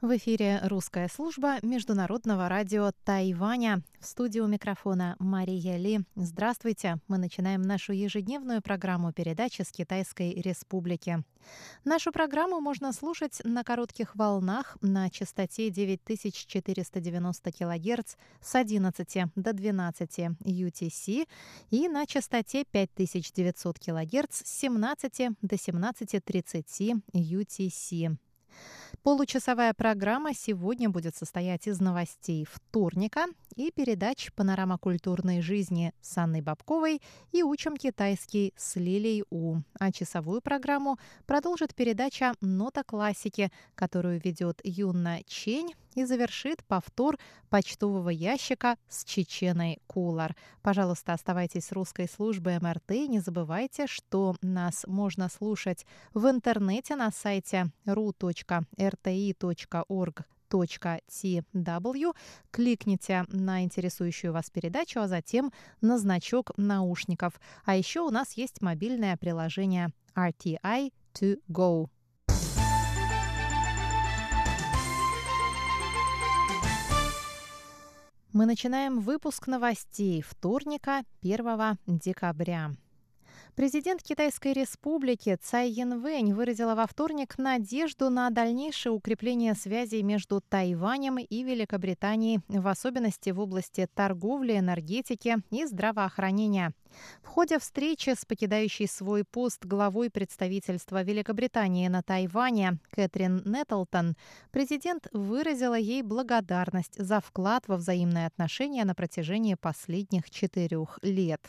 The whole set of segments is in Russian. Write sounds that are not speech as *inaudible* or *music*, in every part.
В эфире русская служба Международного радио Тайваня. В студию микрофона Мария Ли. Здравствуйте. Мы начинаем нашу ежедневную программу передачи с Китайской Республики. Нашу программу можно слушать на коротких волнах на частоте 9490 кГц с 11 до 12 UTC и на частоте 5900 кГц с 17 до 17.30 UTC. Получасовая программа сегодня будет состоять из новостей вторника и передач «Панорама культурной жизни» с Анной Бабковой и «Учим китайский» с Лилей У. А часовую программу продолжит передача «Нота классики», которую ведет Юна Чень и завершит повтор почтового ящика с Чеченой Кулар. Пожалуйста, оставайтесь с русской службой МРТ не забывайте, что нас можно слушать в интернете на сайте ru.rti.org tw, кликните на интересующую вас передачу, а затем на значок наушников. А еще у нас есть мобильное приложение RTI to go. Мы начинаем выпуск новостей вторника 1 декабря. Президент Китайской республики Цай Янвэнь выразила во вторник надежду на дальнейшее укрепление связей между Тайванем и Великобританией, в особенности в области торговли, энергетики и здравоохранения. В ходе встречи с покидающей свой пост главой представительства Великобритании на Тайване Кэтрин Нетлтон президент выразила ей благодарность за вклад во взаимные отношения на протяжении последних четырех лет.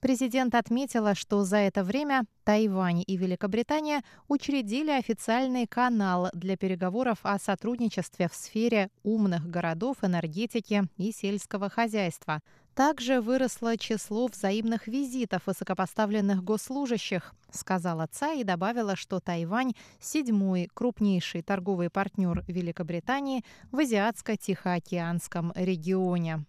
Президент отметила, что за это время Тайвань и Великобритания учредили официальный канал для переговоров о сотрудничестве в сфере умных городов, энергетики и сельского хозяйства. Также выросло число взаимных визитов высокопоставленных госслужащих, сказала Цай и добавила, что Тайвань – седьмой крупнейший торговый партнер Великобритании в Азиатско-Тихоокеанском регионе.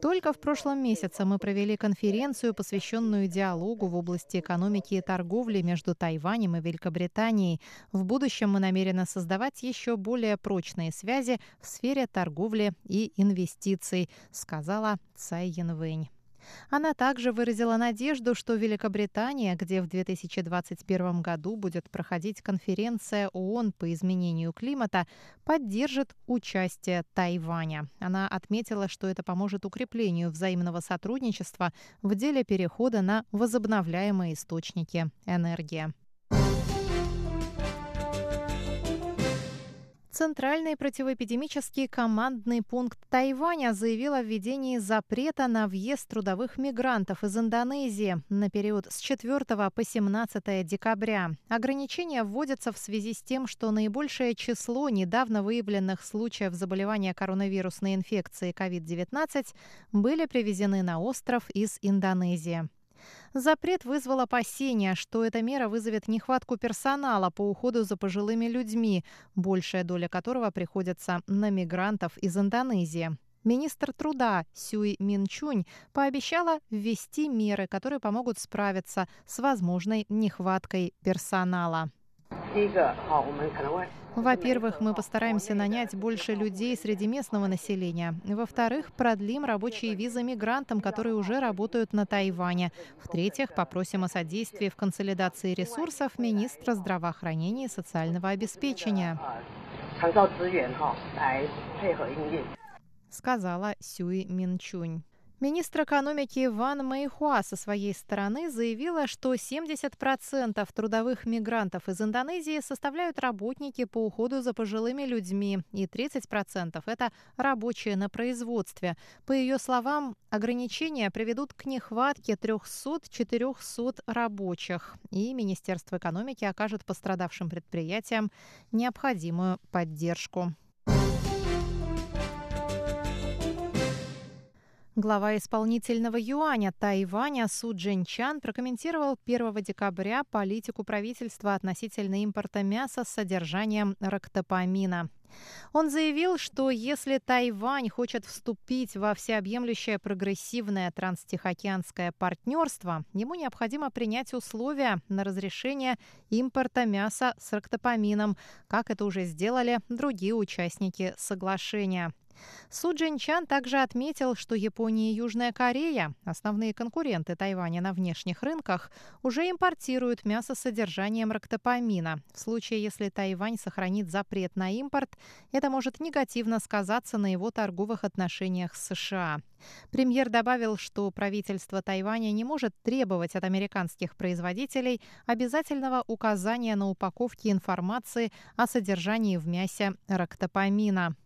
Только в прошлом месяце мы провели конференцию, посвященную диалогу в области экономики и торговли между Тайванем и Великобританией. В будущем мы намерены создавать еще более прочные связи в сфере торговли и инвестиций, сказала Цай Янвэнь. Она также выразила надежду, что Великобритания, где в 2021 году будет проходить конференция ООН по изменению климата, поддержит участие Тайваня. Она отметила, что это поможет укреплению взаимного сотрудничества в деле перехода на возобновляемые источники энергии. Центральный противоэпидемический командный пункт Тайваня заявил о введении запрета на въезд трудовых мигрантов из Индонезии на период с 4 по 17 декабря. Ограничения вводятся в связи с тем, что наибольшее число недавно выявленных случаев заболевания коронавирусной инфекцией COVID-19 были привезены на остров из Индонезии. Запрет вызвал опасения, что эта мера вызовет нехватку персонала по уходу за пожилыми людьми, большая доля которого приходится на мигрантов из Индонезии. Министр труда Сюй Минчунь пообещала ввести меры, которые помогут справиться с возможной нехваткой персонала. Во-первых, мы постараемся нанять больше людей среди местного населения. Во-вторых, продлим рабочие визы мигрантам, которые уже работают на Тайване. В-третьих, попросим о содействии в консолидации ресурсов министра здравоохранения и социального обеспечения. Сказала Сюй Минчунь. Министр экономики Ван Мэйхуа со своей стороны заявила, что 70% трудовых мигрантов из Индонезии составляют работники по уходу за пожилыми людьми, и 30% – это рабочие на производстве. По ее словам, ограничения приведут к нехватке 300-400 рабочих, и Министерство экономики окажет пострадавшим предприятиям необходимую поддержку. Глава исполнительного юаня Тайваня Су Джинчан прокомментировал 1 декабря политику правительства относительно импорта мяса с содержанием рактопамина. Он заявил, что если Тайвань хочет вступить во всеобъемлющее прогрессивное транстихоокеанское партнерство, ему необходимо принять условия на разрешение импорта мяса с рактопамином, как это уже сделали другие участники соглашения. Су Джинчан также отметил, что Япония и Южная Корея, основные конкуренты Тайваня на внешних рынках, уже импортируют мясо с содержанием рактопамина. В случае, если Тайвань сохранит запрет на импорт, это может негативно сказаться на его торговых отношениях с США. Премьер добавил, что правительство Тайваня не может требовать от американских производителей обязательного указания на упаковке информации о содержании в мясе рактопамина.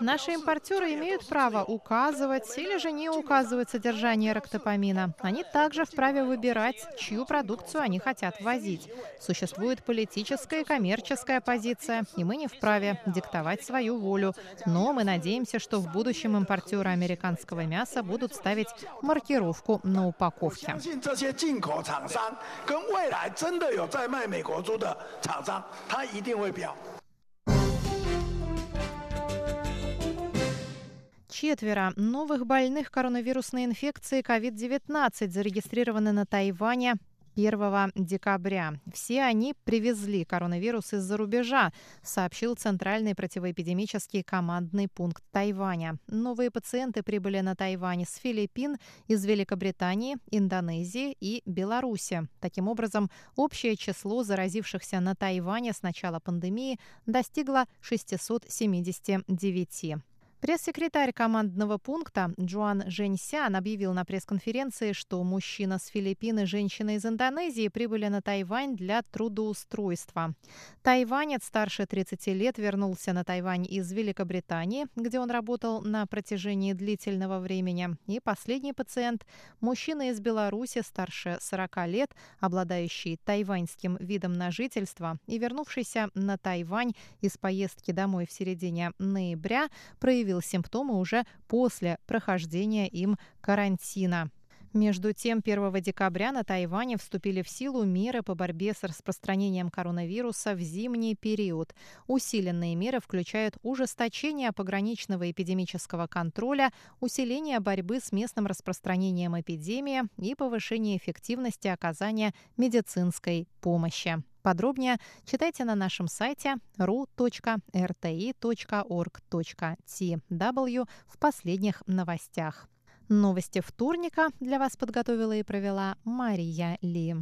Наши импортеры имеют право указывать или же не указывать содержание рактопамина. Они также вправе выбирать, чью продукцию они хотят возить. Существует политическая и коммерческая позиция, и мы не вправе диктовать свою волю. Но мы надеемся, что в будущем импортеры американского мяса будут ставить маркировку на упаковке. Четверо новых больных коронавирусной инфекцией COVID-19 зарегистрированы на Тайване 1 декабря. Все они привезли коронавирус из-за рубежа, сообщил Центральный противоэпидемический командный пункт Тайваня. Новые пациенты прибыли на Тайвань с Филиппин, из Великобритании, Индонезии и Беларуси. Таким образом, общее число заразившихся на Тайване с начала пандемии достигло 679. Пресс-секретарь командного пункта Джоан Женьсян объявил на пресс-конференции, что мужчина с Филиппин и женщина из Индонезии прибыли на Тайвань для трудоустройства. Тайванец старше 30 лет вернулся на Тайвань из Великобритании, где он работал на протяжении длительного времени. И последний пациент – мужчина из Беларуси старше 40 лет, обладающий тайваньским видом на жительство и вернувшийся на Тайвань из поездки домой в середине ноября, проявил проявил симптомы уже после прохождения им карантина. Между тем, 1 декабря на Тайване вступили в силу меры по борьбе с распространением коронавируса в зимний период. Усиленные меры включают ужесточение пограничного эпидемического контроля, усиление борьбы с местным распространением эпидемии и повышение эффективности оказания медицинской помощи. Подробнее читайте на нашем сайте ru.rti.org.tw в последних новостях. Новости вторника для вас подготовила и провела Мария Ли.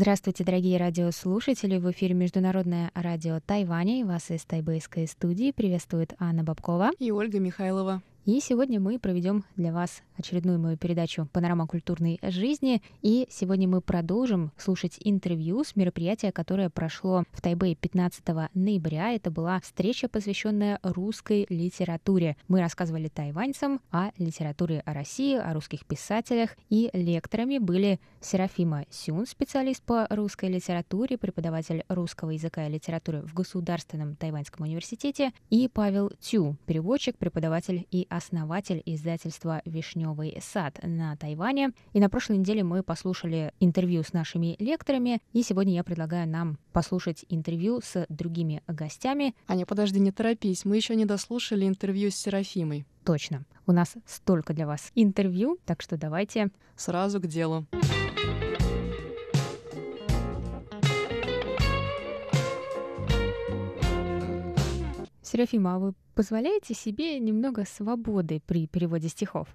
Здравствуйте, дорогие радиослушатели! В эфире Международное радио Тайваня и вас из тайбэйской студии приветствует Анна Бабкова и Ольга Михайлова. И сегодня мы проведем для вас очередную мою передачу «Панорама культурной жизни». И сегодня мы продолжим слушать интервью с мероприятия, которое прошло в Тайбэе 15 ноября. Это была встреча, посвященная русской литературе. Мы рассказывали тайваньцам о литературе о России, о русских писателях. И лекторами были Серафима Сюн, специалист по русской литературе, преподаватель русского языка и литературы в Государственном тайваньском университете, и Павел Тю, переводчик, преподаватель и основатель издательства «Вишневый сад» на Тайване. И на прошлой неделе мы послушали интервью с нашими лекторами, и сегодня я предлагаю нам послушать интервью с другими гостями. Аня, подожди, не торопись, мы еще не дослушали интервью с Серафимой. Точно. У нас столько для вас интервью, так что давайте... Сразу к делу. Серафима, а вы позволяете себе немного свободы при переводе стихов?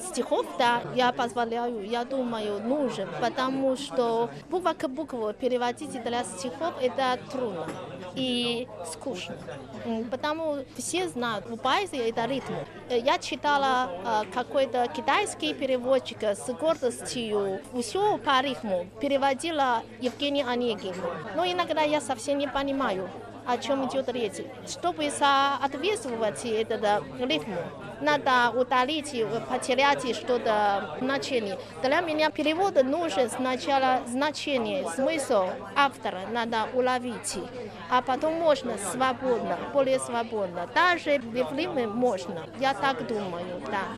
Стихов, да, я позволяю, я думаю, нужен, потому что буква к букву переводить для стихов это трудно и скучно. Потому все знают, в поэзии это ритм. Я читала какой-то китайский переводчик с гордостью, все по ритму, переводила Евгений Онегин. Но иногда я совсем не понимаю о чем идет речь. Чтобы соответствовать этому ритму, надо удалить, потерять что-то значение. Для меня перевод нужен сначала значение, смысл автора надо уловить, а потом можно свободно, более свободно. Даже в фильме можно, я так думаю, да.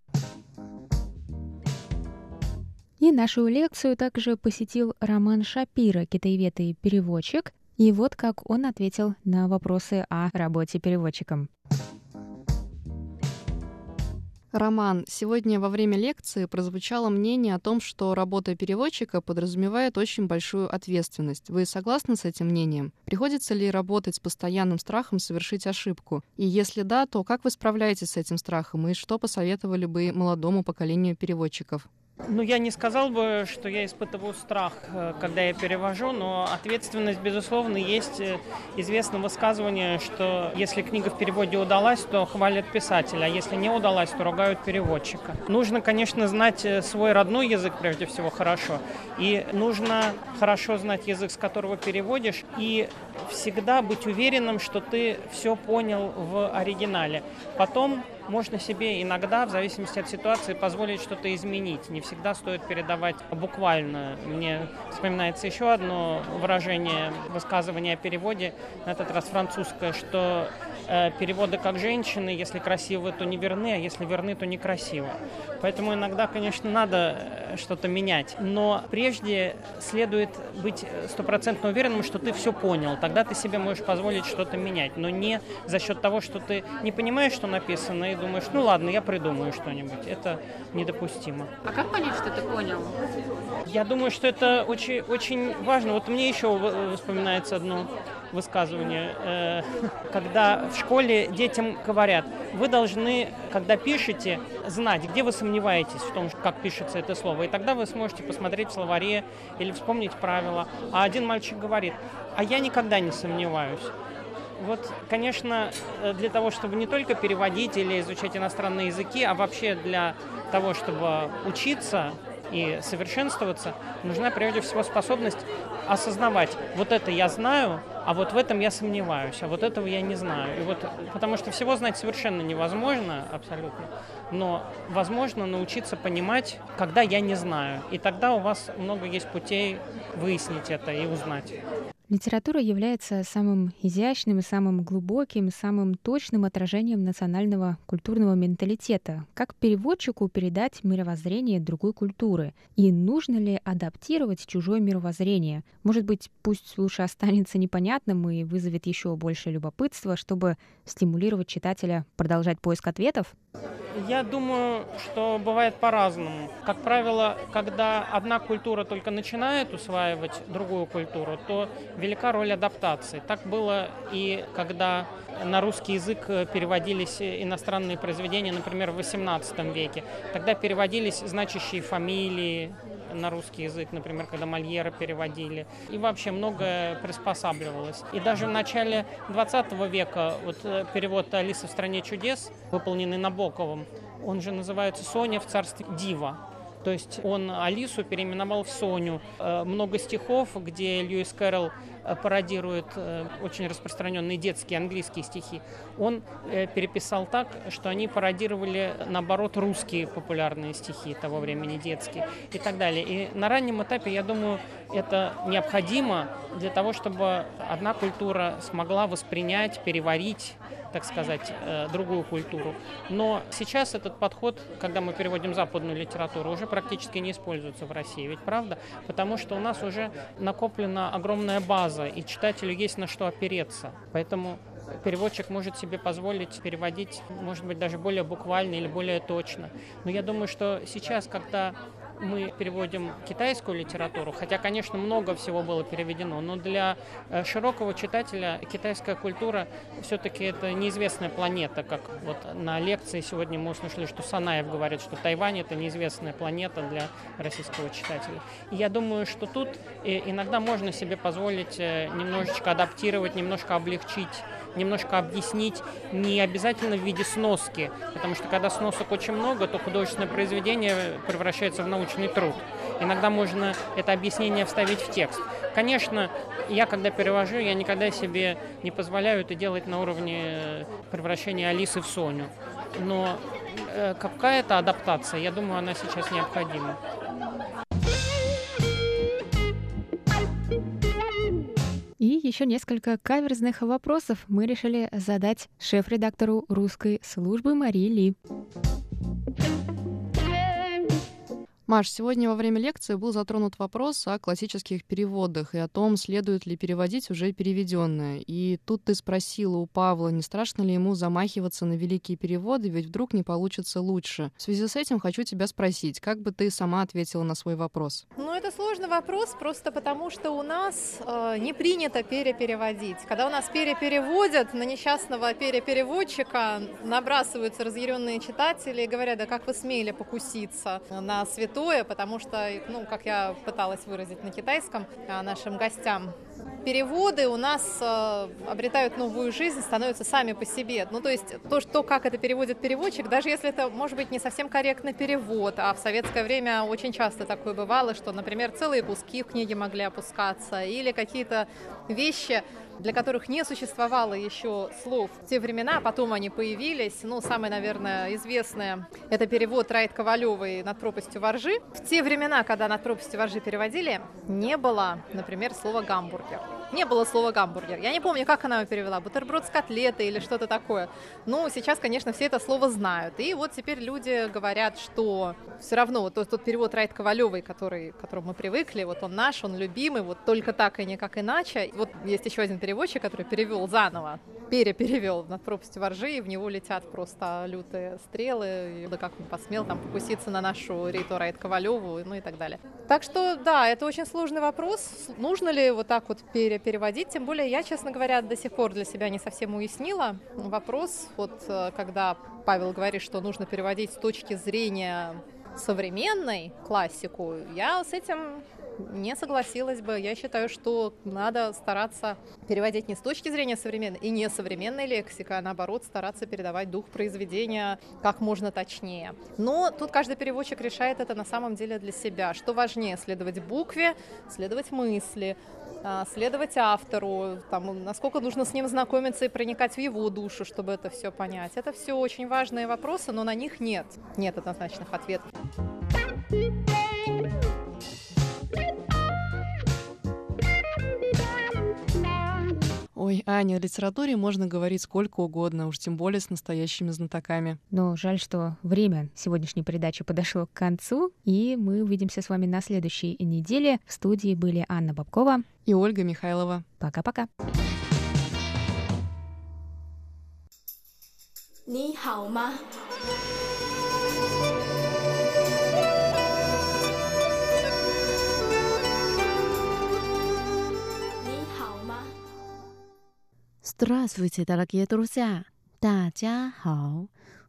И нашу лекцию также посетил Роман Шапира, китаевед и переводчик. И вот как он ответил на вопросы о работе переводчиком. Роман, сегодня во время лекции прозвучало мнение о том, что работа переводчика подразумевает очень большую ответственность. Вы согласны с этим мнением? Приходится ли работать с постоянным страхом совершить ошибку? И если да, то как вы справляетесь с этим страхом и что посоветовали бы молодому поколению переводчиков? Ну, я не сказал бы, что я испытываю страх, э, когда я перевожу, но ответственность, безусловно, есть э, известное высказывание, что если книга в переводе удалась, то хвалят писателя, а если не удалась, то ругают переводчика. Нужно, конечно, знать э, свой родной язык прежде всего хорошо, и нужно хорошо знать язык, с которого переводишь, и всегда быть уверенным, что ты все понял в оригинале. Потом можно себе иногда, в зависимости от ситуации, позволить что-то изменить. Не всегда стоит передавать буквально. Мне вспоминается еще одно выражение, высказывание о переводе, на этот раз французское, что э, переводы как женщины, если красивы, то не верны, а если верны, то некрасиво. Поэтому иногда, конечно, надо э, что-то менять. Но прежде следует быть стопроцентно уверенным, что ты все понял. Тогда ты себе можешь позволить что-то менять. Но не за счет того, что ты не понимаешь, что написано, и думаешь, ну ладно, я придумаю что-нибудь. Это недопустимо. А как понять, что ты понял? Я думаю, что это очень, очень важно. Вот мне еще вспоминается одно высказывание, э, *laughs* когда в школе детям говорят, вы должны, когда пишете, знать, где вы сомневаетесь в том, как пишется это слово. И тогда вы сможете посмотреть в словаре или вспомнить правила. А один мальчик говорит, а я никогда не сомневаюсь. Вот, конечно, э, для того, чтобы не только переводить или изучать иностранные языки, а вообще для того, чтобы учиться и совершенствоваться, нужна прежде всего способность осознавать, вот это я знаю, а вот в этом я сомневаюсь, а вот этого я не знаю. И вот, потому что всего знать совершенно невозможно, абсолютно, но возможно научиться понимать, когда я не знаю. И тогда у вас много есть путей выяснить это и узнать. Литература является самым изящным и самым глубоким, самым точным отражением национального культурного менталитета. Как переводчику передать мировоззрение другой культуры? И нужно ли адаптировать чужое мировоззрение? Может быть, пусть лучше останется непонятным и вызовет еще больше любопытства, чтобы стимулировать читателя продолжать поиск ответов? Я думаю, что бывает по-разному. Как правило, когда одна культура только начинает усваивать другую культуру, то велика роль адаптации. Так было и когда на русский язык переводились иностранные произведения, например, в XVIII веке. Тогда переводились значащие фамилии, на русский язык, например, когда Мольера переводили. И вообще многое приспосабливалось. И даже в начале 20 века вот э, перевод «Алиса в стране чудес», выполненный Набоковым, он же называется «Соня в царстве Дива». То есть он Алису переименовал в Соню. Э, много стихов, где Льюис Кэрролл пародирует э, очень распространенные детские английские стихи. Он переписал так, что они пародировали, наоборот, русские популярные стихи того времени, детские и так далее. И на раннем этапе, я думаю, это необходимо для того, чтобы одна культура смогла воспринять, переварить так сказать, э, другую культуру. Но сейчас этот подход, когда мы переводим западную литературу, уже практически не используется в России. Ведь правда? Потому что у нас уже накоплена огромная база, и читателю есть на что опереться. Поэтому переводчик может себе позволить переводить, может быть, даже более буквально или более точно. Но я думаю, что сейчас, когда мы переводим китайскую литературу, хотя, конечно, много всего было переведено, но для э, широкого читателя китайская культура все-таки это неизвестная планета, как вот на лекции сегодня мы услышали, что Санаев говорит, что Тайвань это неизвестная планета для российского читателя. И я думаю, что тут э, иногда можно себе позволить э, немножечко адаптировать, немножко облегчить немножко объяснить, не обязательно в виде сноски, потому что когда сносок очень много, то художественное произведение превращается в научный труд. иногда можно это объяснение вставить в текст. Конечно, я когда перевожу, я никогда себе не позволяю это делать на уровне превращения Алисы в Соню. Но э, какая-то адаптация, я думаю, она сейчас необходима. Еще несколько каверзных вопросов мы решили задать шеф-редактору русской службы Марии Ли. Маш, сегодня во время лекции был затронут вопрос о классических переводах и о том, следует ли переводить уже переведенное. И тут ты спросила у Павла, не страшно ли ему замахиваться на великие переводы, ведь вдруг не получится лучше. В связи с этим хочу тебя спросить, как бы ты сама ответила на свой вопрос? Ну, это сложный вопрос, просто потому что у нас э, не принято перепереводить. Когда у нас перепереводят, на несчастного перепереводчика набрасываются разъяренные читатели и говорят, да как вы смели покуситься на святой святое, потому что, ну, как я пыталась выразить на китайском а, нашим гостям, переводы у нас э, обретают новую жизнь, становятся сами по себе. Ну, то есть то, что, как это переводит переводчик, даже если это, может быть, не совсем корректный перевод, а в советское время очень часто такое бывало, что, например, целые куски в книге могли опускаться, или какие-то вещи для которых не существовало еще слов в те времена, а потом они появились. Ну, самое, наверное, известное – это перевод Райт Ковалевой «Над пропастью воржи». В те времена, когда «Над пропастью воржи» переводили, не было, например, слова «гамбургер». Не было слова «гамбургер». Я не помню, как она его перевела, бутерброд с котлетой или что-то такое. Ну, сейчас, конечно, все это слово знают. И вот теперь люди говорят, что все равно вот тот, перевод Райт Ковалевой, который, к которому мы привыкли, вот он наш, он любимый, вот только так и никак иначе. Вот есть еще один переводчик, который перевел заново, переперевел над пропастью воржи, и в него летят просто лютые стрелы, и да как он посмел там покуситься на нашу Риту Райт Ковалеву, ну и так далее. Так что, да, это очень сложный вопрос. Нужно ли вот так вот пере переводить. Тем более я, честно говоря, до сих пор для себя не совсем уяснила вопрос. Вот э, когда Павел говорит, что нужно переводить с точки зрения современной классику, я с этим не согласилась бы. Я считаю, что надо стараться переводить не с точки зрения современной и не современной лексики, а наоборот стараться передавать дух произведения как можно точнее. Но тут каждый переводчик решает это на самом деле для себя. Что важнее, следовать букве, следовать мысли, а, следовать автору, там, насколько нужно с ним знакомиться и проникать в его душу, чтобы это все понять. Это все очень важные вопросы, но на них нет, нет однозначных ответов. Ой, Аня, о литературе можно говорить сколько угодно, уж тем более с настоящими знатоками. Но жаль, что время сегодняшней передачи подошло к концу, и мы увидимся с вами на следующей неделе. В студии были Анна Бабкова и Ольга Михайлова. Пока-пока. 你好 ？Здравствуйте, дорогие друзья! 大家好!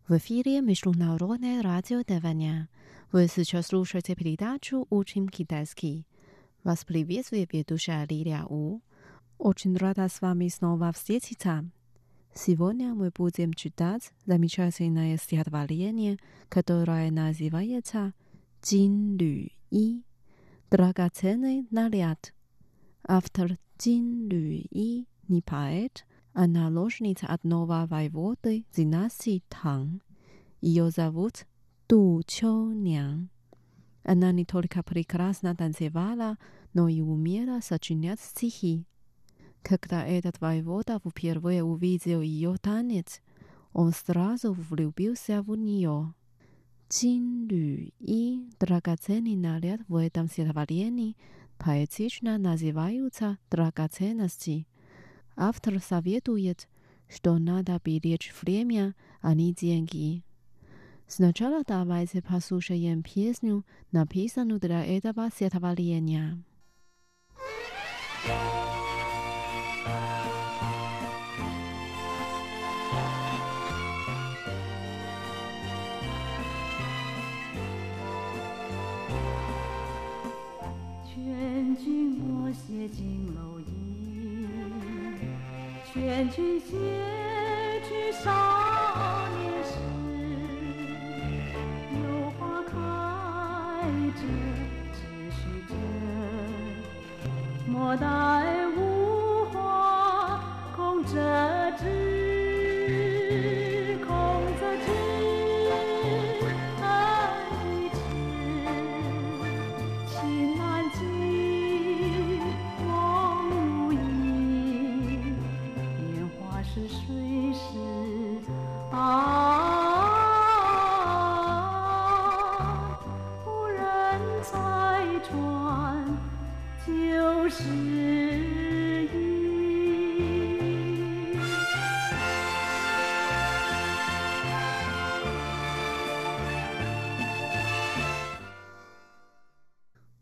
В эфире Международное радио Тайваня. Вы сейчас слушаете передачу «Учим китайский». Вас приветствует ведущая Лилия У. Очень рада с вами снова встретиться. Сегодня мы будем читать замечательное стихотворение, которое называется «Джин Лю И» – «Драгоценный наряд». Автор Джин Лю И – не поэт, а наложница одного воеводы династии Тang. Ее зовут Ду Чонян. Она не только прекрасно танцевала, но и умела сочинять стихи. Когда этот воевода впервые увидел ее танец, он сразу влюбился в нее. Чин Лю и драгоценный наряд в этом стихотворении поэтично называются драгоценности. Автор советует, что надо беречь время, а не деньги. Сначала давайте послушаем песню, написанную для этого стихотворения. 劝劝去写去少年时，有花开着，只是这莫待。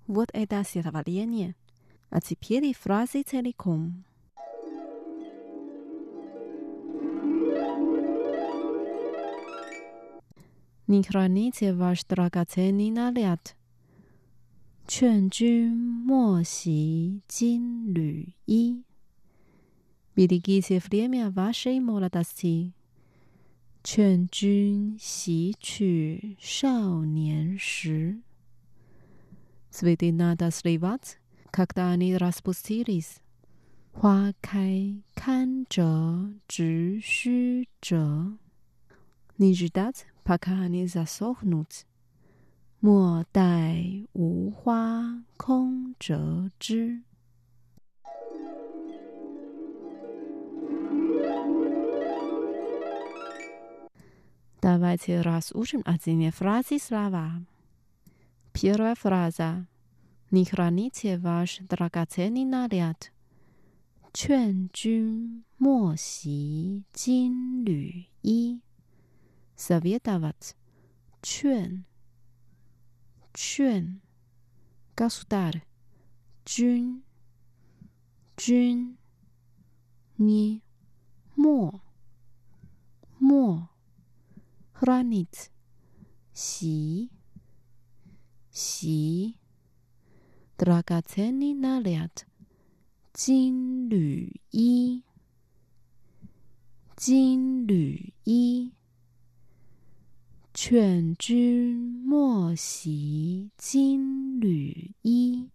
Вот это стихотворение. А теперь фразы целиком. Не храните ваш драгоценный наряд. 劝君莫惜金缕衣。Берегите время вашей молодости. 劝君惜取少年时。 Светлина дозревать, когда они распустились. Хуа кай кан жо, жи ши жо. Не ждать, пока они засохнут. Мо дай у хуа кон жо жи. Давайте разучим отдельные фразы слова. Первая фраза. Не храните ваш драгоценный наряд. 劝君莫惜金缕衣。Советовать. 劝劝 Государь. 君君не 莫莫 хранить 洗 席 dragateni nullit 金缕衣金缕衣劝君莫惜金缕衣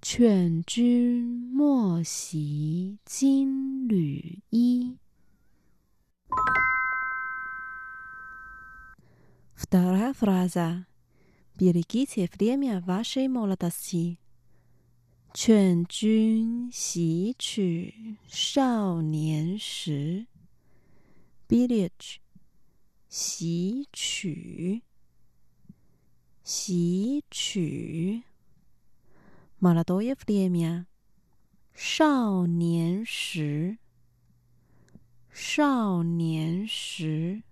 劝君莫惜金缕衣Вторая фраза. Берегите время вашей молодости. 劝君惜取少年时。Беречь. 吸取，吸取。Молодое время，少年时，少年时。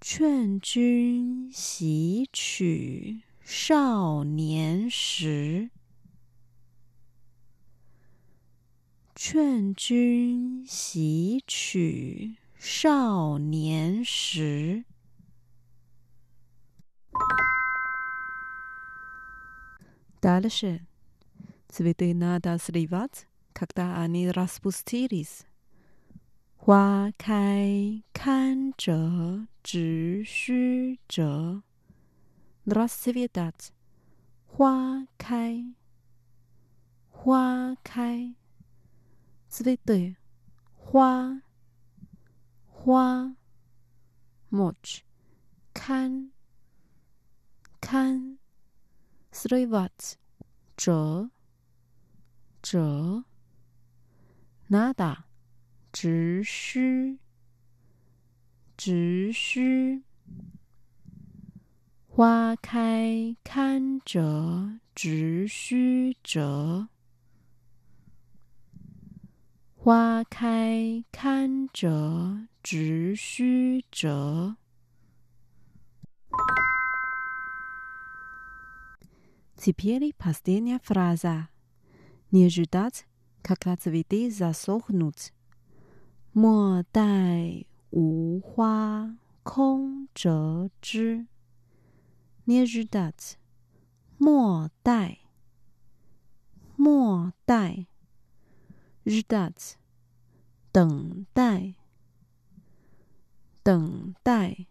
劝君惜取少年时，劝君惜取。少年时。Дальше. Цветы надо срывать, когда они распустились. 花开堪折直须折 dress severe dirt 花开花开 sweet day 花花 much 堪堪 three words 折折 nada 直须，直须，花开堪折直须折。花开堪折直须折。Теперь последняя фраза. Не ждать, когда цветы засохнут. 莫待无花空折枝。Не ждать. 莫待。莫待。ждать，等待，等待。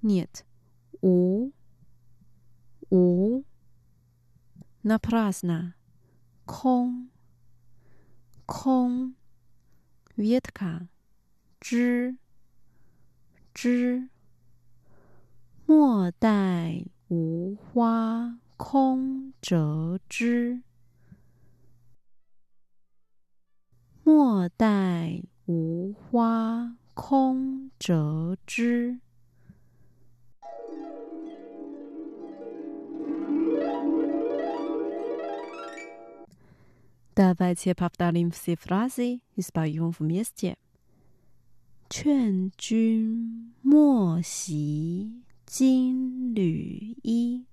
нет，无，无 напрасно, кон, кон, Vieta，知知，莫待无花空折枝，莫待无花空折枝。大白切帕达林夫西弗拉西，你是把语音放慢一点。劝君莫惜金缕衣，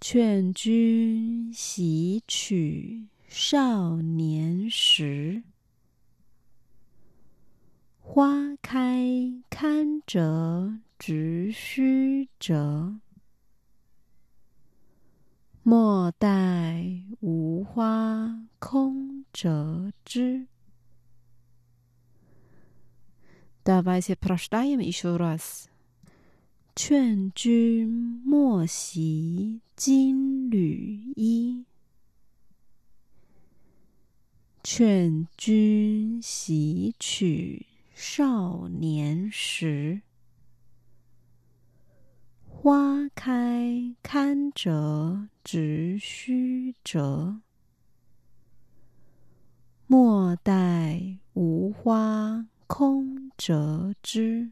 劝君惜取少年时。花开堪折直须折。莫待无花空折枝。Давайте прочитаем еще раз. 劝君莫惜金缕衣，劝君惜取少年时。 花开堪折直须折，莫待无花空折枝。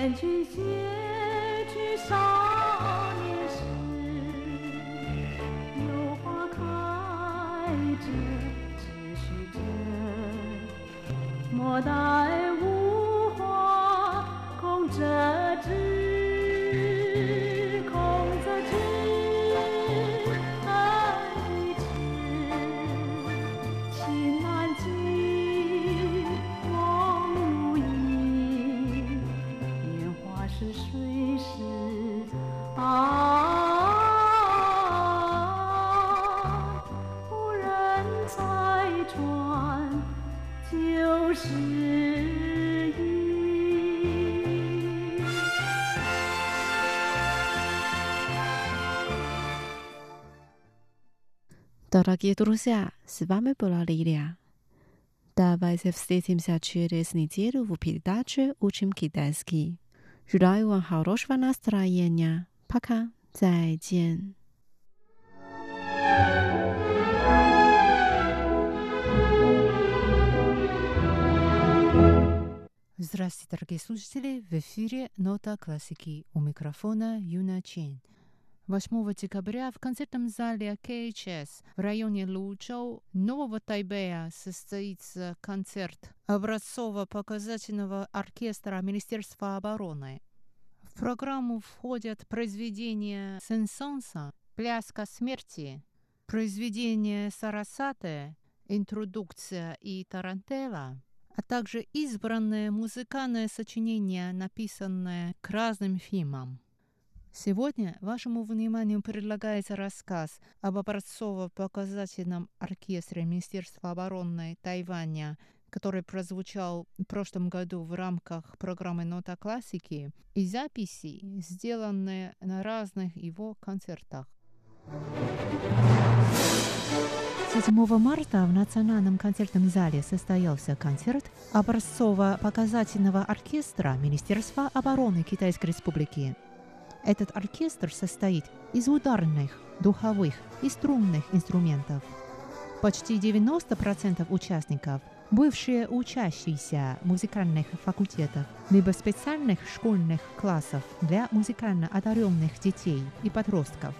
劝君写取少年时。有花开着只须折，莫待无花空折枝。Дорогие друзья, с вами была Лилия. Давайте встретимся через неделю в передаче «Учим китайский». Желаю вам хорошего настроения. Пока. 再见。Здравствуйте, дорогие слушатели! В эфире «Нота классики» у микрофона Юна Чин. 8 декабря в концертном зале КХС в районе Лучжоу Нового Тайбэя состоится концерт образцово-показательного оркестра Министерства обороны. В программу входят произведения Сенсонса «Пляска смерти», произведения Сарасаты «Интродукция» и «Тарантелла», а также избранное музыкальное сочинение, написанное к разным фильмам. Сегодня вашему вниманию предлагается рассказ об образцово-показательном оркестре Министерства обороны Тайваня, который прозвучал в прошлом году в рамках программы «Нота классики» и записи, сделанные на разных его концертах. 7 марта в Национальном концертном зале состоялся концерт образцово-показательного оркестра Министерства обороны Китайской Республики. Этот оркестр состоит из ударных, духовых и струнных инструментов. Почти 90% участников – бывшие учащиеся музыкальных факультетов либо специальных школьных классов для музыкально одаренных детей и подростков.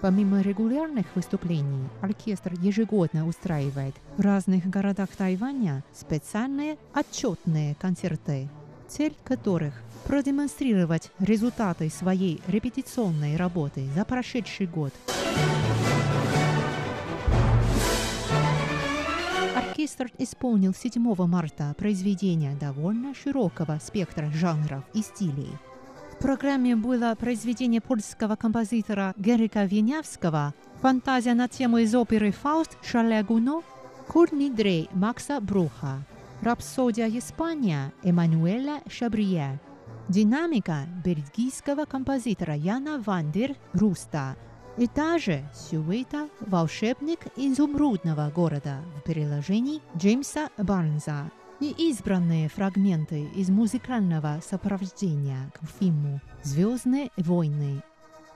Помимо регулярных выступлений, оркестр ежегодно устраивает в разных городах Тайваня специальные отчетные концерты, цель которых – продемонстрировать результаты своей репетиционной работы за прошедший год. оркестр исполнил 7 марта произведения довольно широкого спектра жанров и стилей. В программе было произведение польского композитора Герика Винявского, фантазия на тему из оперы «Фауст» Шарля Гуно, «Курни Дрей» Макса Бруха, «Рапсодия Испания» Эммануэля Шабрие, «Динамика» бельгийского композитора Яна Вандер Руста – и также сюита «Волшебник изумрудного города» в переложении Джеймса Барнза и избранные фрагменты из музыкального сопровождения к фильму «Звездные войны».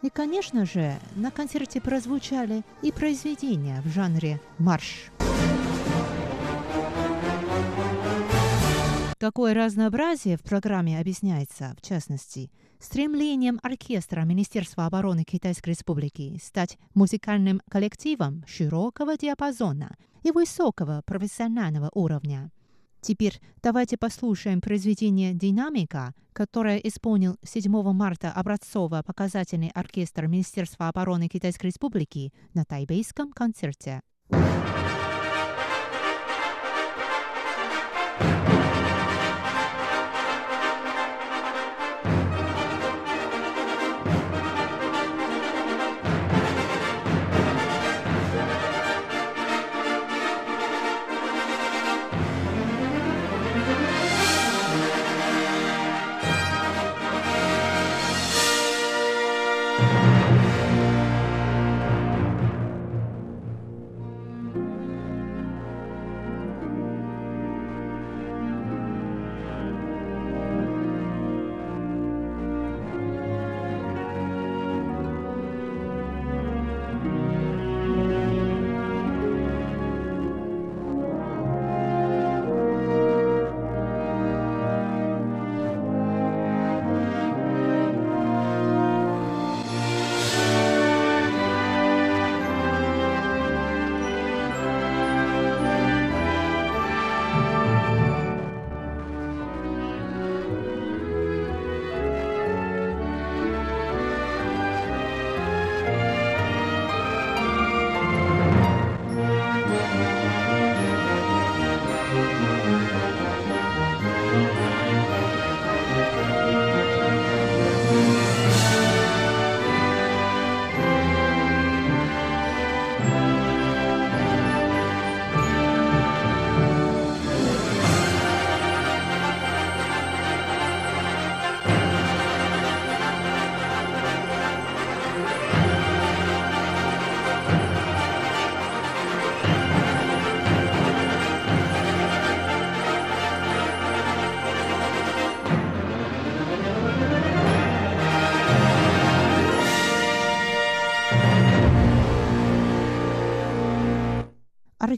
И, конечно же, на концерте прозвучали и произведения в жанре марш. Какое разнообразие в программе объясняется, в частности, стремлением оркестра Министерства обороны Китайской Республики стать музыкальным коллективом широкого диапазона и высокого профессионального уровня. Теперь давайте послушаем произведение «Динамика», которое исполнил 7 марта образцово-показательный оркестр Министерства обороны Китайской Республики на тайбейском концерте.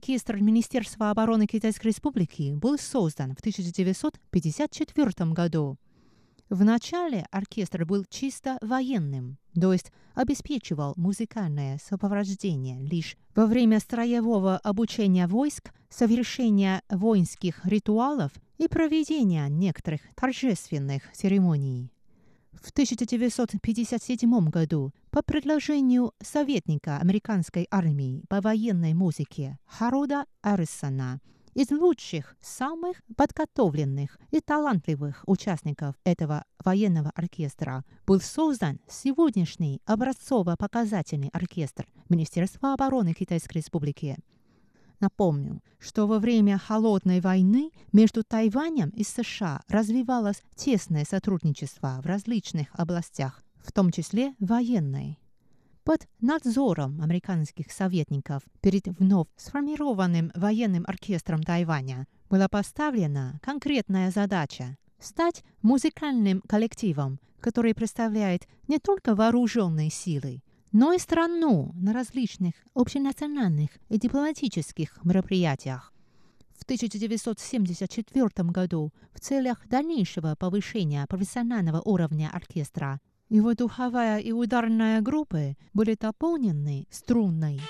Оркестр Министерства обороны Китайской Республики был создан в 1954 году. Вначале оркестр был чисто военным, то есть обеспечивал музыкальное сопровождение лишь во время строевого обучения войск, совершения воинских ритуалов и проведения некоторых торжественных церемоний. В 1957 году по предложению советника американской армии по военной музыке Харуда Арисона из лучших, самых подготовленных и талантливых участников этого военного оркестра был создан сегодняшний образцово-показательный оркестр Министерства обороны Китайской Республики – Напомню, что во время Холодной войны между Тайванем и США развивалось тесное сотрудничество в различных областях, в том числе военной. Под надзором американских советников перед вновь сформированным военным оркестром Тайваня была поставлена конкретная задача – стать музыкальным коллективом, который представляет не только вооруженные силы, но и страну на различных общенациональных и дипломатических мероприятиях. В 1974 году в целях дальнейшего повышения профессионального уровня оркестра его духовая и ударная группы были дополнены струнной.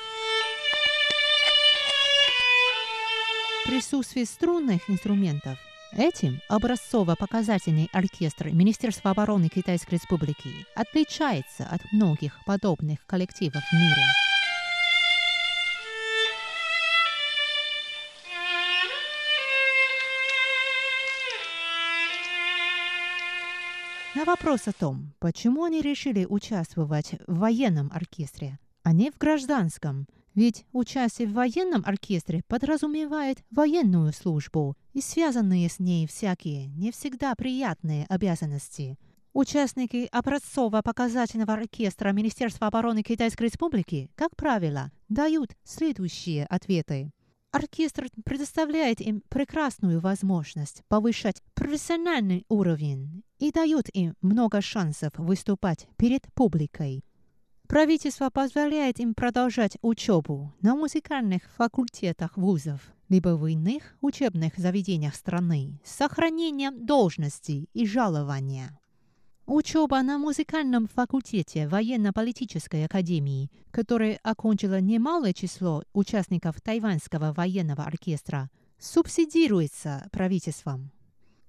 Присутствие струнных инструментов Этим образцово-показательный оркестр Министерства обороны Китайской Республики отличается от многих подобных коллективов в мире. На вопрос о том, почему они решили участвовать в военном оркестре, а не в гражданском, ведь участие в военном оркестре подразумевает военную службу и связанные с ней всякие не всегда приятные обязанности. Участники образцово-показательного оркестра Министерства обороны Китайской Республики, как правило, дают следующие ответы. Оркестр предоставляет им прекрасную возможность повышать профессиональный уровень и дает им много шансов выступать перед публикой. Правительство позволяет им продолжать учебу на музыкальных факультетах вузов либо в иных учебных заведениях страны с сохранением должности и жалования. Учеба на музыкальном факультете военно-политической академии, которое окончило немалое число участников тайваньского военного оркестра, субсидируется правительством.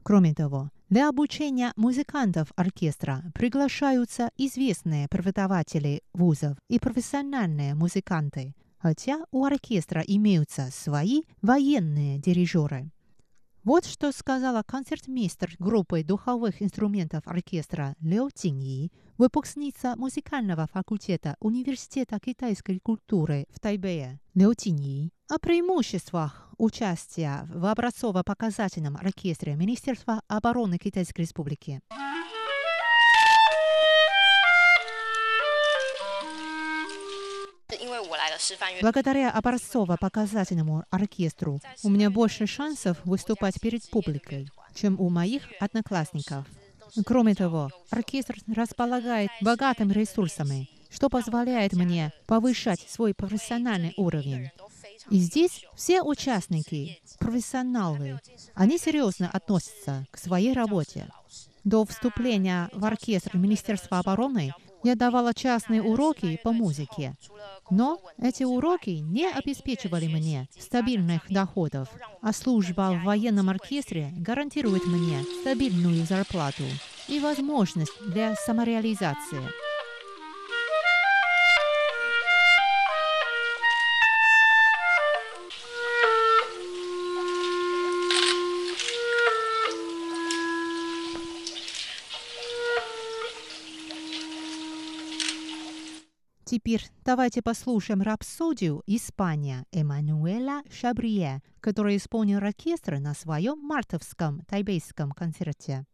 Кроме того, для обучения музыкантов оркестра приглашаются известные преподаватели вузов и профессиональные музыканты, хотя у оркестра имеются свои военные дирижеры. Вот что сказала концертмейстер группы духовых инструментов оркестра Лео Циньи, выпускница музыкального факультета Университета китайской культуры в Тайбэе Лео Циньи, о преимуществах участия в образцово-показательном оркестре Министерства обороны Китайской Республики. Благодаря образцово-показательному оркестру у меня больше шансов выступать перед публикой, чем у моих одноклассников. Кроме того, оркестр располагает богатыми ресурсами, что позволяет мне повышать свой профессиональный уровень. И здесь все участники – профессионалы. Они серьезно относятся к своей работе. До вступления в оркестр Министерства обороны я давала частные уроки по музыке. Но эти уроки не обеспечивали мне стабильных доходов, а служба в военном оркестре гарантирует мне стабильную зарплату и возможность для самореализации. Теперь давайте послушаем рапсодию «Испания» Эммануэла Шабрие, который исполнил оркестр на своем мартовском тайбейском концерте.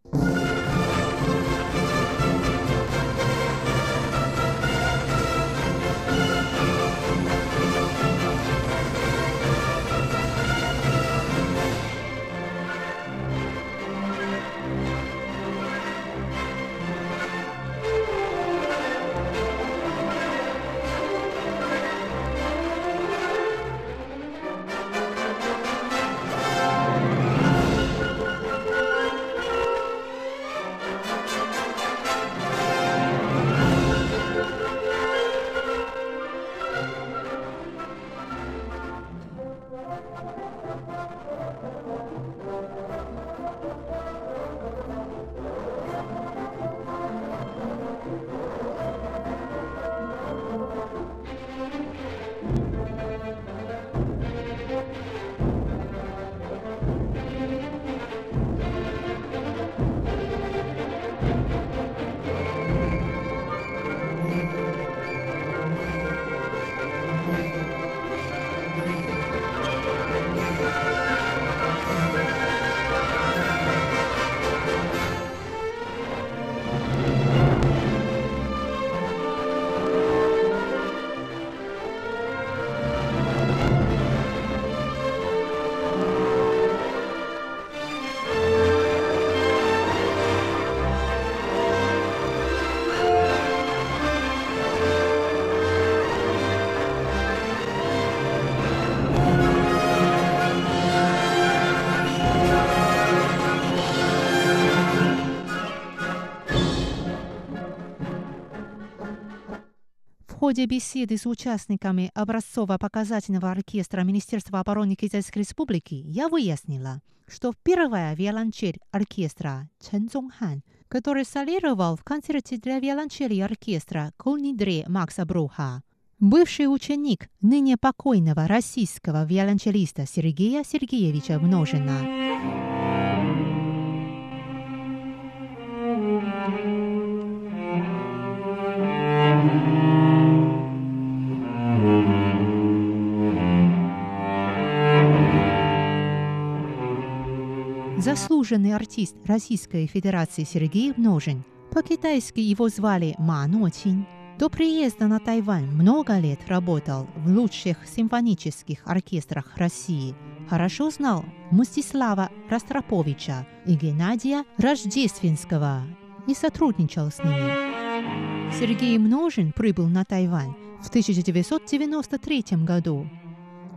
Ходе беседы с участниками образцово-показательного оркестра Министерства обороны Китайской Республики я выяснила, что первая виолончель оркестра Чен Цзongхан, который солировал в концерте для виолончели оркестра Кулнидре Макса Бруха, бывший ученик ныне покойного российского виолончелиста Сергея Сергеевича Множина. Заслуженный артист Российской Федерации Сергей Множин. По-китайски его звали Ма Но Чин. До приезда на Тайвань много лет работал в лучших симфонических оркестрах России. Хорошо знал Мстислава Ростроповича и Геннадия Рождественского и сотрудничал с ними. Сергей Множин прибыл на Тайвань в 1993 году.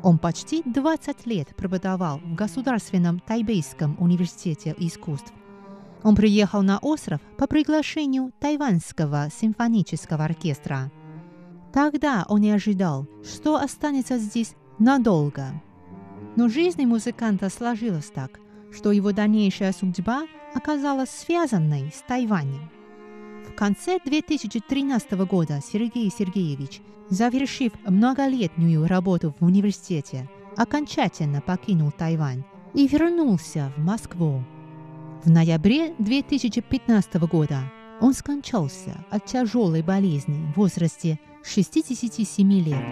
Он почти 20 лет преподавал в Государственном Тайбейском университете искусств. Он приехал на остров по приглашению Тайваньского симфонического оркестра. Тогда он не ожидал, что останется здесь надолго. Но жизнь музыканта сложилась так, что его дальнейшая судьба оказалась связанной с Тайванем. Конце 2013 года Сергей Сергеевич, завершив многолетнюю работу в университете, окончательно покинул Тайвань и вернулся в Москву. В ноябре 2015 года он скончался от тяжелой болезни в возрасте 67 лет.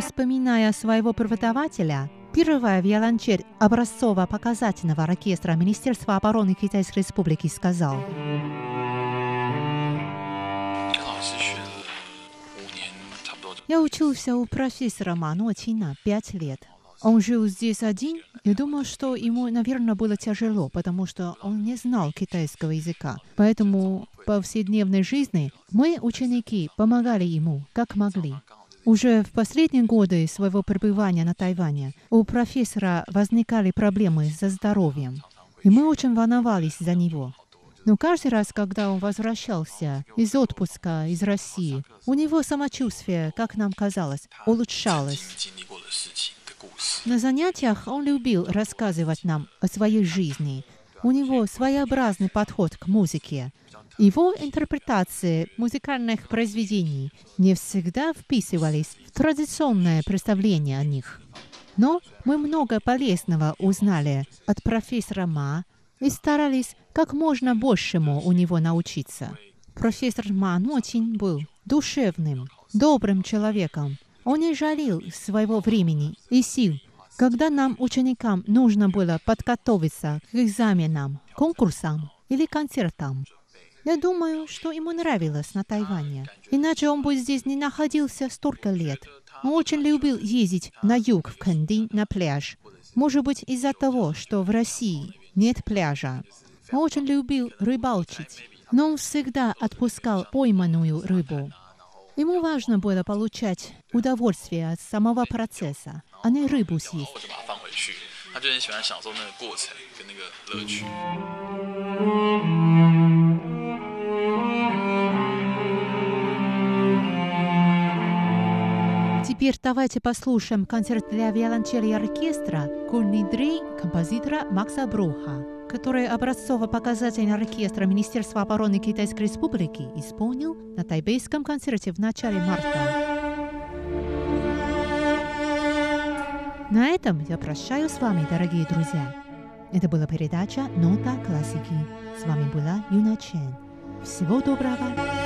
Вспоминая своего преподавателя, Первая виолончель образцово-показательного оркестра Министерства обороны Китайской Республики сказал. Я учился у профессора Ману Чина пять лет. Он жил здесь один и думал, что ему, наверное, было тяжело, потому что он не знал китайского языка. Поэтому в повседневной жизни мы, ученики, помогали ему, как могли. Уже в последние годы своего пребывания на Тайване у профессора возникали проблемы со здоровьем, и мы очень волновались за него. Но каждый раз, когда он возвращался из отпуска из России, у него самочувствие, как нам казалось, улучшалось. На занятиях он любил рассказывать нам о своей жизни. У него своеобразный подход к музыке – его интерпретации музыкальных произведений не всегда вписывались в традиционное представление о них. Но мы много полезного узнали от профессора Ма и старались как можно большему у него научиться. Профессор Ма очень был душевным, добрым человеком. Он не жалел своего времени и сил, когда нам, ученикам, нужно было подготовиться к экзаменам, конкурсам или концертам. Я думаю, что ему нравилось на Тайване. Иначе он бы здесь не находился столько лет. Он очень любил ездить на юг, в Кандин, на пляж. Может быть, из-за того, что в России нет пляжа. Он очень любил рыбалчить. Но он всегда отпускал пойманную рыбу. Ему важно было получать удовольствие от самого процесса, а не рыбу съесть. Теперь давайте послушаем концерт для виолончели и оркестра «Кульный дрей» композитора Макса Бруха, который образцово-показательный оркестр Министерства обороны Китайской Республики исполнил на тайбейском концерте в начале марта. На этом я прощаюсь с вами, дорогие друзья. Это была передача «Нота классики». С вами была Юна Чен. Всего доброго!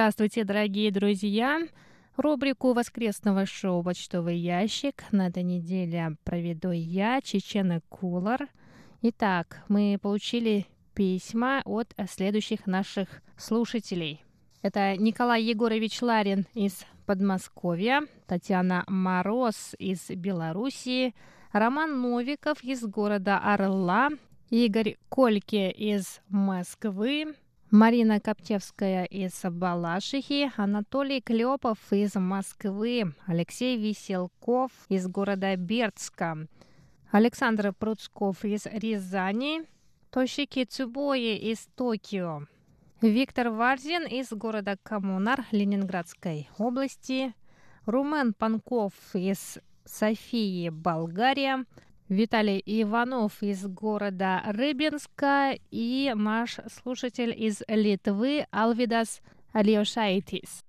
Здравствуйте, дорогие друзья! Рубрику воскресного шоу «Почтовый ящик» на этой неделе проведу я, Чечена Кулар. Итак, мы получили письма от следующих наших слушателей. Это Николай Егорович Ларин из Подмосковья, Татьяна Мороз из Белоруссии, Роман Новиков из города Орла, Игорь Кольке из Москвы, Марина Коптевская из Балашихи, Анатолий Клепов из Москвы, Алексей Веселков из города Бердска, Александр Пруцков из Рязани, Тошики Цубои из Токио, Виктор Варзин из города Коммунар Ленинградской области, Румен Панков из Софии, Болгария, Виталий Иванов из города Рыбинска и наш слушатель из Литвы Алвидас Алиошайтис.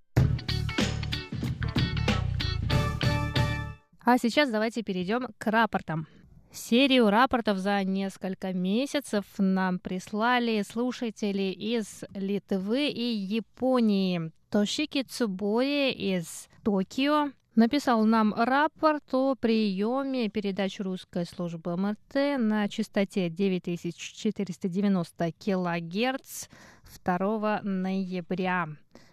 А сейчас давайте перейдем к рапортам. Серию рапортов за несколько месяцев нам прислали слушатели из Литвы и Японии. Тошики Цубори из Токио, написал нам рапорт о приеме передач русской службы МРТ на частоте 9490 килогерц 2 ноября.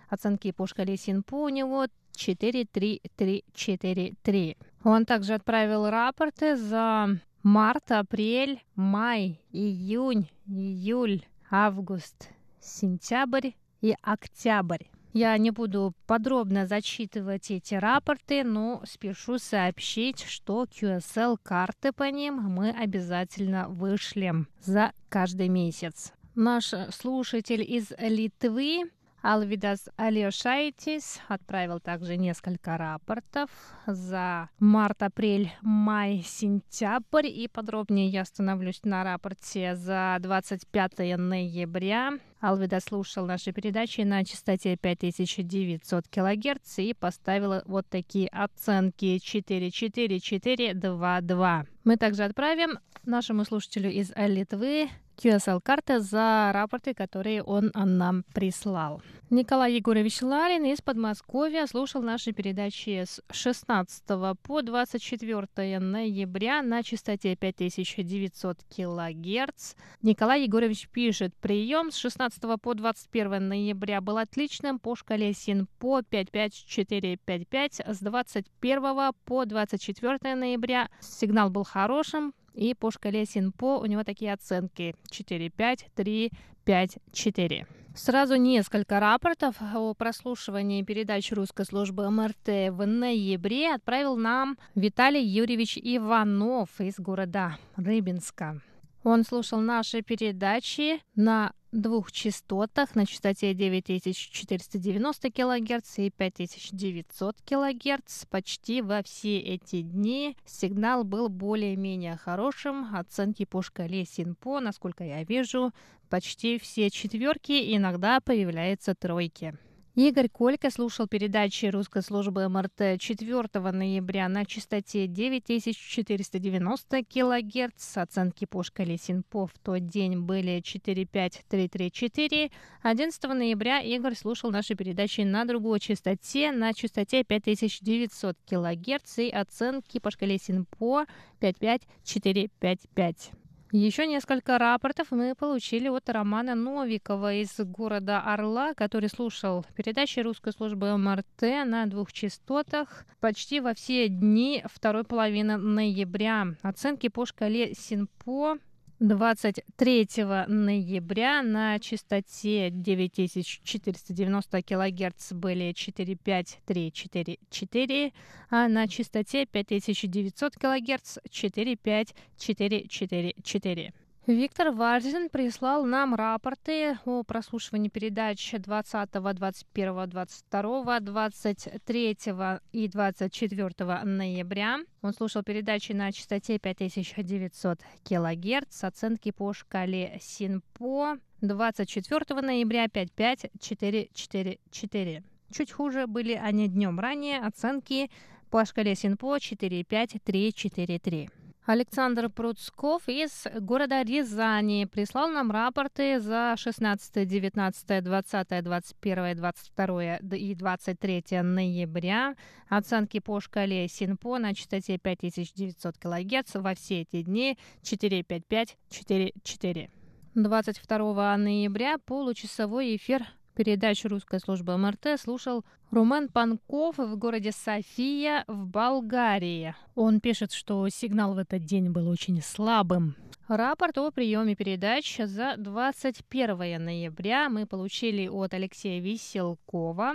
Оценки по шкале Синпо у него 43343. Он также отправил рапорты за март, апрель, май, июнь, июль, август, сентябрь и октябрь. Я не буду подробно зачитывать эти рапорты, но спешу сообщить, что QSL-карты по ним мы обязательно вышлем за каждый месяц. Наш слушатель из Литвы Алвидас Алиошайтис отправил также несколько рапортов за март, апрель, май, сентябрь. И подробнее я остановлюсь на рапорте за 25 ноября. Алвида слушал наши передачи на частоте 5900 кГц и поставила вот такие оценки 44422. Мы также отправим нашему слушателю из Литвы QSL-карты за рапорты, которые он нам прислал. Николай Егорович Ларин из Подмосковья слушал наши передачи с 16 по 24 ноября на частоте 5900 килогерц. Николай Егорович пишет, прием с 16 по 21 ноября был отличным по шкале СИНПО 55455. С 21 по 24 ноября сигнал был хорошим, и по шкале СИНПО у него такие оценки 4, 5, 3, 5, 4. Сразу несколько рапортов о прослушивании передач русской службы МРТ в ноябре отправил нам Виталий Юрьевич Иванов из города Рыбинска. Он слушал наши передачи на двух частотах на частоте 9490 кГц и 5900 кГц. Почти во все эти дни сигнал был более-менее хорошим. Оценки по шкале СИНПО, насколько я вижу, почти все четверки, иногда появляются тройки. Игорь Колька слушал передачи русской службы МРТ 4 ноября на частоте 9490 кГц. Оценки по шкале Синпо в тот день были 45334. 11 ноября Игорь слушал наши передачи на другой частоте, на частоте 5900 кГц и оценки по шкале Синпо 55455. Еще несколько рапортов мы получили от Романа Новикова из города Орла, который слушал передачи русской службы МРТ на двух частотах почти во все дни второй половины ноября. Оценки по шкале СИНПО 23 ноября на частоте 9490 кГц были 45344, а на частоте 5900 кГц 45444. Виктор Варзин прислал нам рапорты о прослушивании передач 20, 21, 22, 23 и 24 ноября. Он слушал передачи на частоте 5900 кГц, оценки по шкале СИНПО 24 ноября 55444. Чуть хуже были они днем ранее, оценки по шкале СИНПО 45343. Александр Пруцков из города Рязани прислал нам рапорты за 16, 19, 20, 21, 22 и 23 ноября. Оценки по шкале Синпо на частоте 5900 кГц во все эти дни 45544. 22 ноября получасовой эфир передачу русской службы МРТ слушал Румен Панков в городе София в Болгарии. Он пишет, что сигнал в этот день был очень слабым. Рапорт о приеме передач за 21 ноября мы получили от Алексея Веселкова.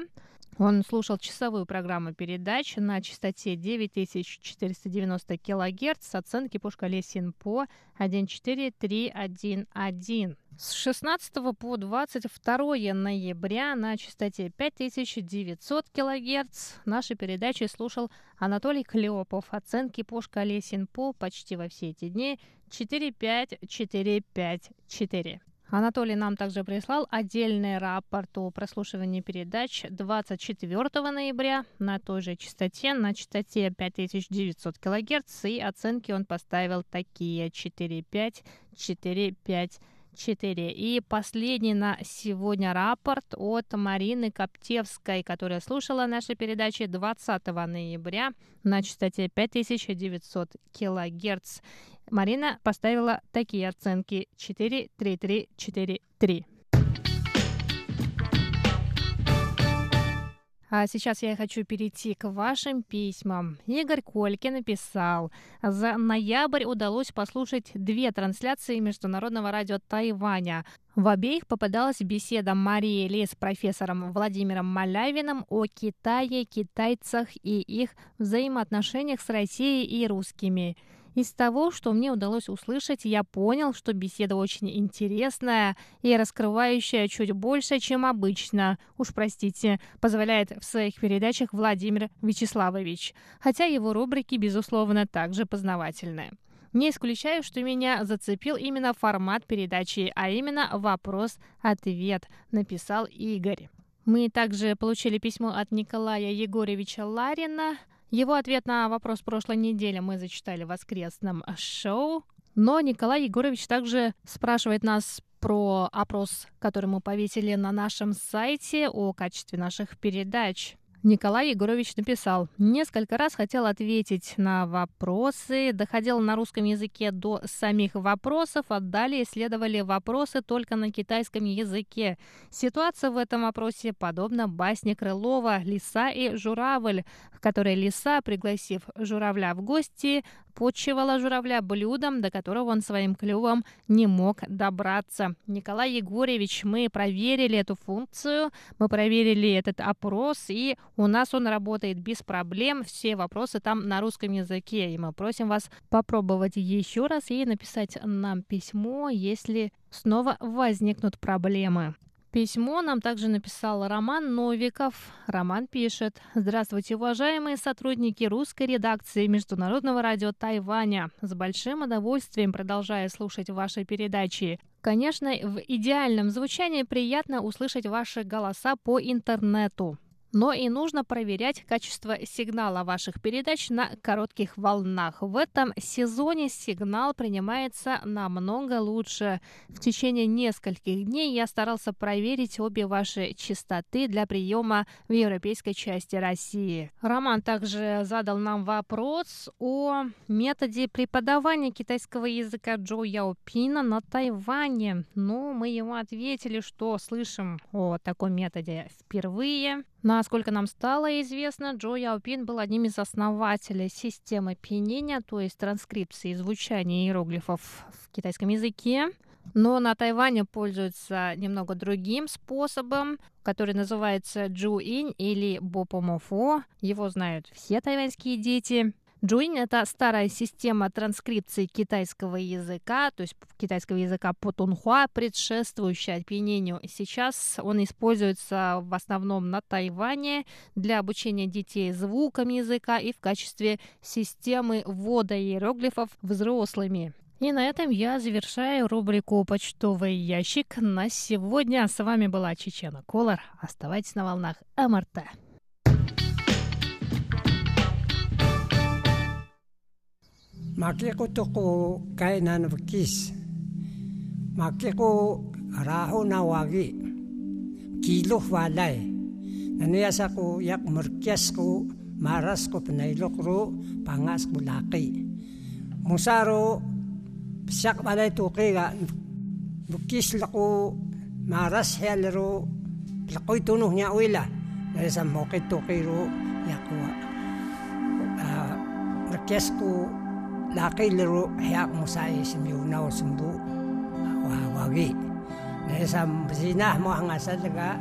Он слушал часовую программу передач на частоте 9490 кГц с оценки по шкале СИНПО 14311. С 16 по 22 ноября на частоте 5900 кГц наши передачи слушал Анатолий Клепов. Оценки по шкале СИНПО почти во все эти дни 45454. Анатолий нам также прислал отдельный рапорт о прослушивании передач 24 ноября на той же частоте, на частоте 5900 кГц, и оценки он поставил такие 4,5, 4,5, 4. И последний на сегодня рапорт от Марины Коптевской, которая слушала наши передачи 20 ноября на частоте 5900 килогерц. Марина поставила такие оценки 4, 3, 3, 4, 3. А сейчас я хочу перейти к вашим письмам. Игорь Кольки написал, за ноябрь удалось послушать две трансляции Международного радио Тайваня. В обеих попадалась беседа Марии Ли с профессором Владимиром Малявиным о Китае, китайцах и их взаимоотношениях с Россией и русскими. Из того, что мне удалось услышать, я понял, что беседа очень интересная и раскрывающая чуть больше, чем обычно. Уж простите, позволяет в своих передачах Владимир Вячеславович. Хотя его рубрики, безусловно, также познавательные. Не исключаю, что меня зацепил именно формат передачи, а именно вопрос-ответ, написал Игорь. Мы также получили письмо от Николая Егоровича Ларина. Его ответ на вопрос прошлой недели мы зачитали в воскресном шоу. Но Николай Егорович также спрашивает нас про опрос, который мы повесили на нашем сайте о качестве наших передач. Николай Егорович написал, несколько раз хотел ответить на вопросы, доходил на русском языке до самих вопросов, а далее следовали вопросы только на китайском языке. Ситуация в этом вопросе подобна басне Крылова «Лиса и журавль», в которой лиса, пригласив журавля в гости, подчивала журавля блюдом, до которого он своим клювом не мог добраться. Николай Егорьевич, мы проверили эту функцию, мы проверили этот опрос, и у нас он работает без проблем. Все вопросы там на русском языке, и мы просим вас попробовать еще раз и написать нам письмо, если снова возникнут проблемы. Письмо нам также написал Роман Новиков. Роман пишет. Здравствуйте, уважаемые сотрудники русской редакции Международного радио Тайваня. С большим удовольствием продолжаю слушать ваши передачи. Конечно, в идеальном звучании приятно услышать ваши голоса по интернету но и нужно проверять качество сигнала ваших передач на коротких волнах. В этом сезоне сигнал принимается намного лучше. В течение нескольких дней я старался проверить обе ваши частоты для приема в европейской части России. Роман также задал нам вопрос о методе преподавания китайского языка Джо Яопина на Тайване. Ну, мы ему ответили, что слышим о таком методе впервые. Насколько нам стало известно, Джо Яопин был одним из основателей системы пьянения, то есть транскрипции звучания иероглифов в китайском языке. Но на Тайване пользуются немного другим способом, который называется Джуинь или Бопомофо. Его знают все тайваньские дети. Джуинь — это старая система транскрипции китайского языка, то есть китайского языка потунхуа, предшествующая опьянению. Сейчас он используется в основном на Тайване для обучения детей звукам языка и в качестве системы ввода иероглифов взрослыми. И на этом я завершаю рубрику «Почтовый ящик» на сегодня. С вами была Чечена Колор. Оставайтесь на волнах МРТ. Makiko ko kay nanabakis. Makiko raho na wagi. Kilo walay. Naniyasa ko yak merkias ko maras ko panailok ro pangas ko laki. Musaro siyak walay tuki ga bukis lako maras helero lakoy tunuh niya uila. Naniyasa mokit tuki ro yakwa. Uh, merkias ko laki liru hiak musa isim yunau sembu wagi. Nesa bersinah mau angasat juga.